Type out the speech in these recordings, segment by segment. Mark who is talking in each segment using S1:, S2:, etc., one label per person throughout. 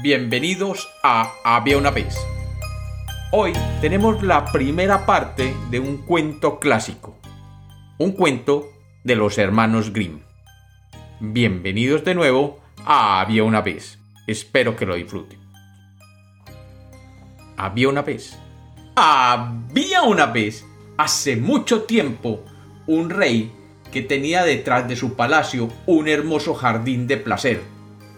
S1: Bienvenidos a Había una vez. Hoy tenemos la primera parte de un cuento clásico. Un cuento de los hermanos Grimm. Bienvenidos de nuevo a Había una vez. Espero que lo disfruten. Había una vez. Había una vez, hace mucho tiempo, un rey que tenía detrás de su palacio un hermoso jardín de placer,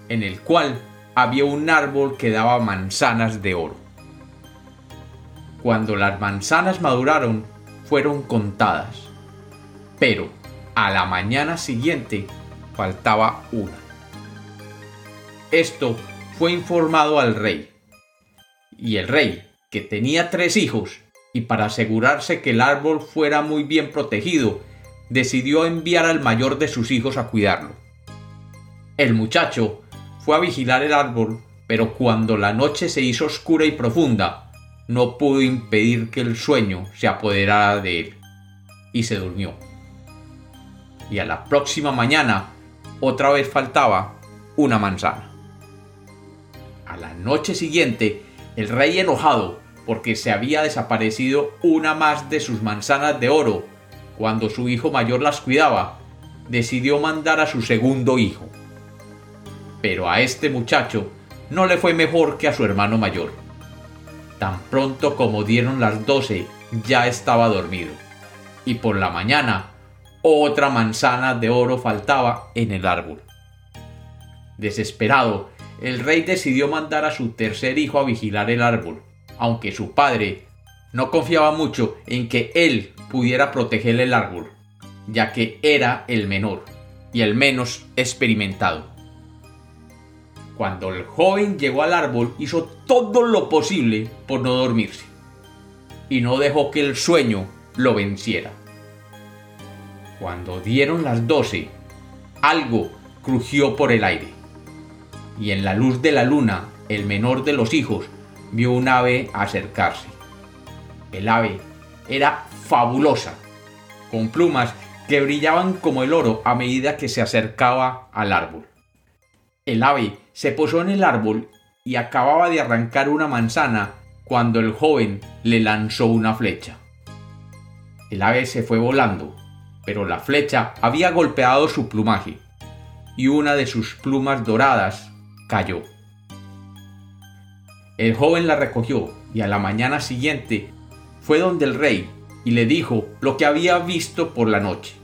S1: en el cual había un árbol que daba manzanas de oro. Cuando las manzanas maduraron, fueron contadas, pero a la mañana siguiente faltaba una. Esto fue informado al rey, y el rey, que tenía tres hijos, y para asegurarse que el árbol fuera muy bien protegido, decidió enviar al mayor de sus hijos a cuidarlo. El muchacho fue a vigilar el árbol, pero cuando la noche se hizo oscura y profunda, no pudo impedir que el sueño se apoderara de él, y se durmió. Y a la próxima mañana, otra vez faltaba una manzana. A la noche siguiente, el rey enojado porque se había desaparecido una más de sus manzanas de oro, cuando su hijo mayor las cuidaba, decidió mandar a su segundo hijo, pero a este muchacho no le fue mejor que a su hermano mayor. Tan pronto como dieron las doce, ya estaba dormido. Y por la mañana, otra manzana de oro faltaba en el árbol. Desesperado, el rey decidió mandar a su tercer hijo a vigilar el árbol, aunque su padre no confiaba mucho en que él pudiera proteger el árbol, ya que era el menor y el menos experimentado. Cuando el joven llegó al árbol hizo todo lo posible por no dormirse y no dejó que el sueño lo venciera. Cuando dieron las doce, algo crujió por el aire y en la luz de la luna el menor de los hijos vio un ave acercarse. El ave era fabulosa, con plumas que brillaban como el oro a medida que se acercaba al árbol. El ave se posó en el árbol y acababa de arrancar una manzana cuando el joven le lanzó una flecha. El ave se fue volando, pero la flecha había golpeado su plumaje y una de sus plumas doradas cayó. El joven la recogió y a la mañana siguiente fue donde el rey y le dijo lo que había visto por la noche.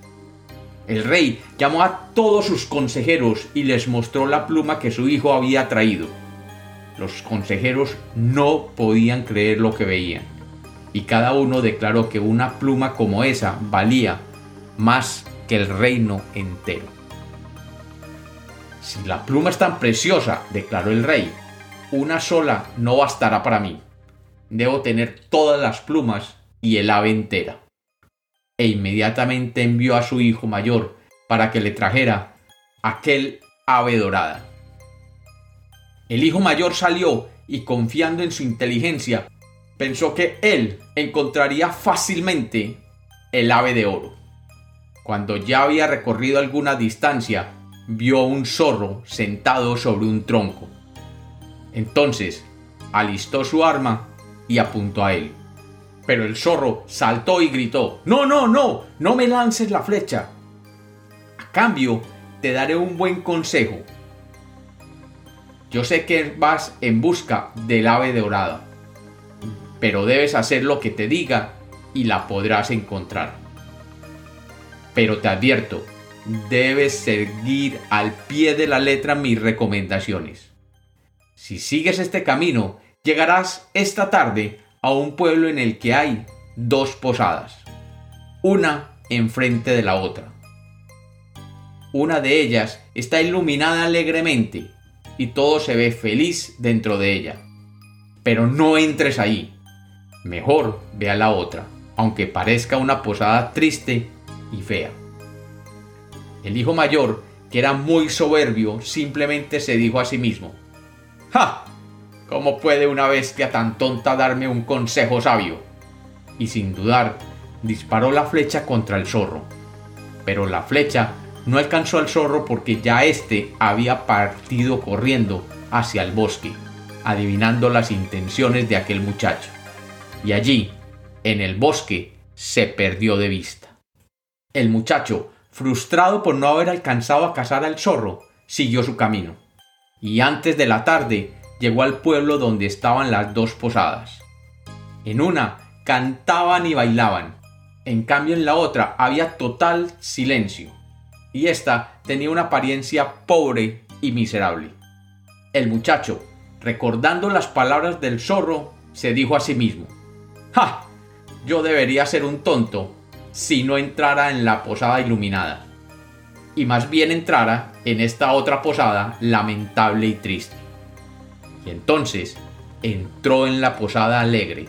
S1: El rey llamó a todos sus consejeros y les mostró la pluma que su hijo había traído. Los consejeros no podían creer lo que veían, y cada uno declaró que una pluma como esa valía más que el reino entero. Si la pluma es tan preciosa, declaró el rey, una sola no bastará para mí. Debo tener todas las plumas y el ave entera e inmediatamente envió a su hijo mayor para que le trajera aquel ave dorada. El hijo mayor salió y confiando en su inteligencia, pensó que él encontraría fácilmente el ave de oro. Cuando ya había recorrido alguna distancia, vio un zorro sentado sobre un tronco. Entonces alistó su arma y apuntó a él. Pero el zorro saltó y gritó, No, no, no, no me lances la flecha. A cambio, te daré un buen consejo. Yo sé que vas en busca del ave dorada, pero debes hacer lo que te diga y la podrás encontrar. Pero te advierto, debes seguir al pie de la letra mis recomendaciones. Si sigues este camino, llegarás esta tarde a un pueblo en el que hay dos posadas, una enfrente de la otra. Una de ellas está iluminada alegremente y todo se ve feliz dentro de ella. Pero no entres ahí. Mejor ve a la otra, aunque parezca una posada triste y fea. El hijo mayor, que era muy soberbio, simplemente se dijo a sí mismo, ¡Ja! ¿Cómo puede una bestia tan tonta darme un consejo sabio? Y sin dudar, disparó la flecha contra el zorro. Pero la flecha no alcanzó al zorro porque ya éste había partido corriendo hacia el bosque, adivinando las intenciones de aquel muchacho. Y allí, en el bosque, se perdió de vista. El muchacho, frustrado por no haber alcanzado a cazar al zorro, siguió su camino. Y antes de la tarde llegó al pueblo donde estaban las dos posadas. En una cantaban y bailaban, en cambio en la otra había total silencio, y esta tenía una apariencia pobre y miserable. El muchacho, recordando las palabras del zorro, se dijo a sí mismo, ¡Ja! Yo debería ser un tonto si no entrara en la posada iluminada, y más bien entrara en esta otra posada lamentable y triste. Y entonces entró en la posada alegre,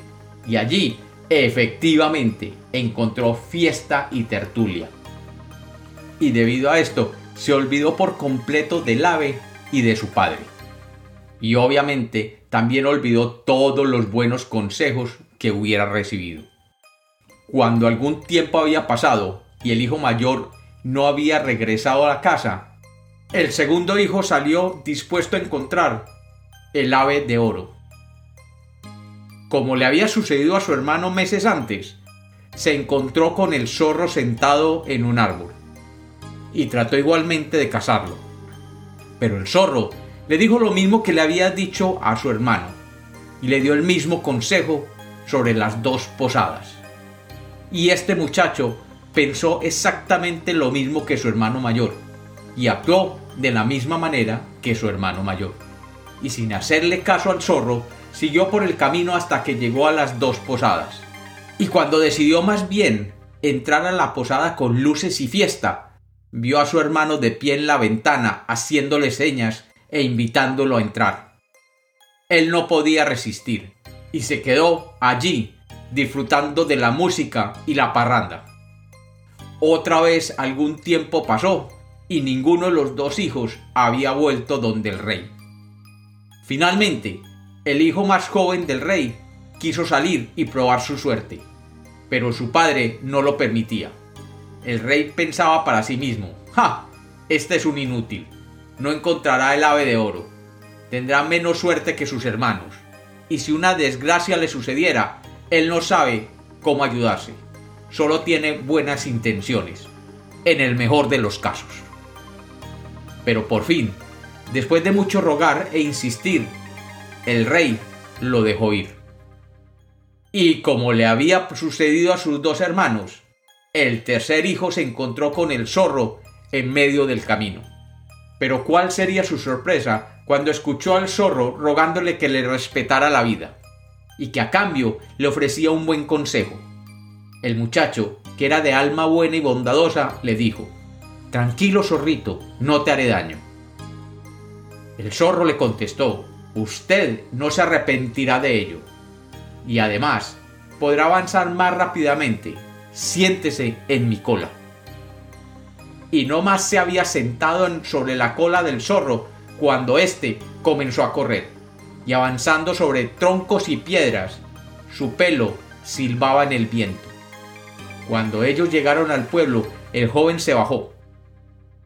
S1: y allí efectivamente encontró fiesta y tertulia. Y debido a esto, se olvidó por completo del ave y de su padre. Y obviamente también olvidó todos los buenos consejos que hubiera recibido. Cuando algún tiempo había pasado y el hijo mayor no había regresado a la casa, el segundo hijo salió dispuesto a encontrar el ave de oro. Como le había sucedido a su hermano meses antes, se encontró con el zorro sentado en un árbol y trató igualmente de cazarlo. Pero el zorro le dijo lo mismo que le había dicho a su hermano y le dio el mismo consejo sobre las dos posadas. Y este muchacho pensó exactamente lo mismo que su hermano mayor y actuó de la misma manera que su hermano mayor. Y sin hacerle caso al zorro, siguió por el camino hasta que llegó a las dos posadas. Y cuando decidió más bien entrar a la posada con luces y fiesta, vio a su hermano de pie en la ventana haciéndole señas e invitándolo a entrar. Él no podía resistir y se quedó allí disfrutando de la música y la parranda. Otra vez algún tiempo pasó y ninguno de los dos hijos había vuelto donde el rey. Finalmente, el hijo más joven del rey quiso salir y probar su suerte, pero su padre no lo permitía. El rey pensaba para sí mismo, ¡ja! Este es un inútil, no encontrará el ave de oro, tendrá menos suerte que sus hermanos, y si una desgracia le sucediera, él no sabe cómo ayudarse, solo tiene buenas intenciones, en el mejor de los casos. Pero por fin, después de mucho rogar e insistir, el rey lo dejó ir. Y como le había sucedido a sus dos hermanos, el tercer hijo se encontró con el zorro en medio del camino. Pero cuál sería su sorpresa cuando escuchó al zorro rogándole que le respetara la vida y que a cambio le ofrecía un buen consejo. El muchacho, que era de alma buena y bondadosa, le dijo, Tranquilo, zorrito, no te haré daño. El zorro le contestó, Usted no se arrepentirá de ello. Y además, podrá avanzar más rápidamente. Siéntese en mi cola. Y no más se había sentado sobre la cola del zorro cuando éste comenzó a correr y avanzando sobre troncos y piedras, su pelo silbaba en el viento. Cuando ellos llegaron al pueblo, el joven se bajó.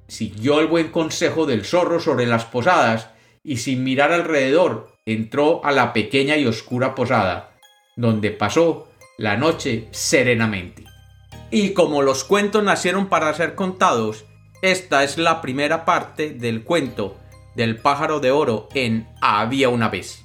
S1: Siguió el buen consejo del zorro sobre las posadas y sin mirar alrededor entró a la pequeña y oscura posada, donde pasó la noche serenamente. Y como los cuentos nacieron para ser contados, esta es la primera parte del cuento del pájaro de oro en Había una vez.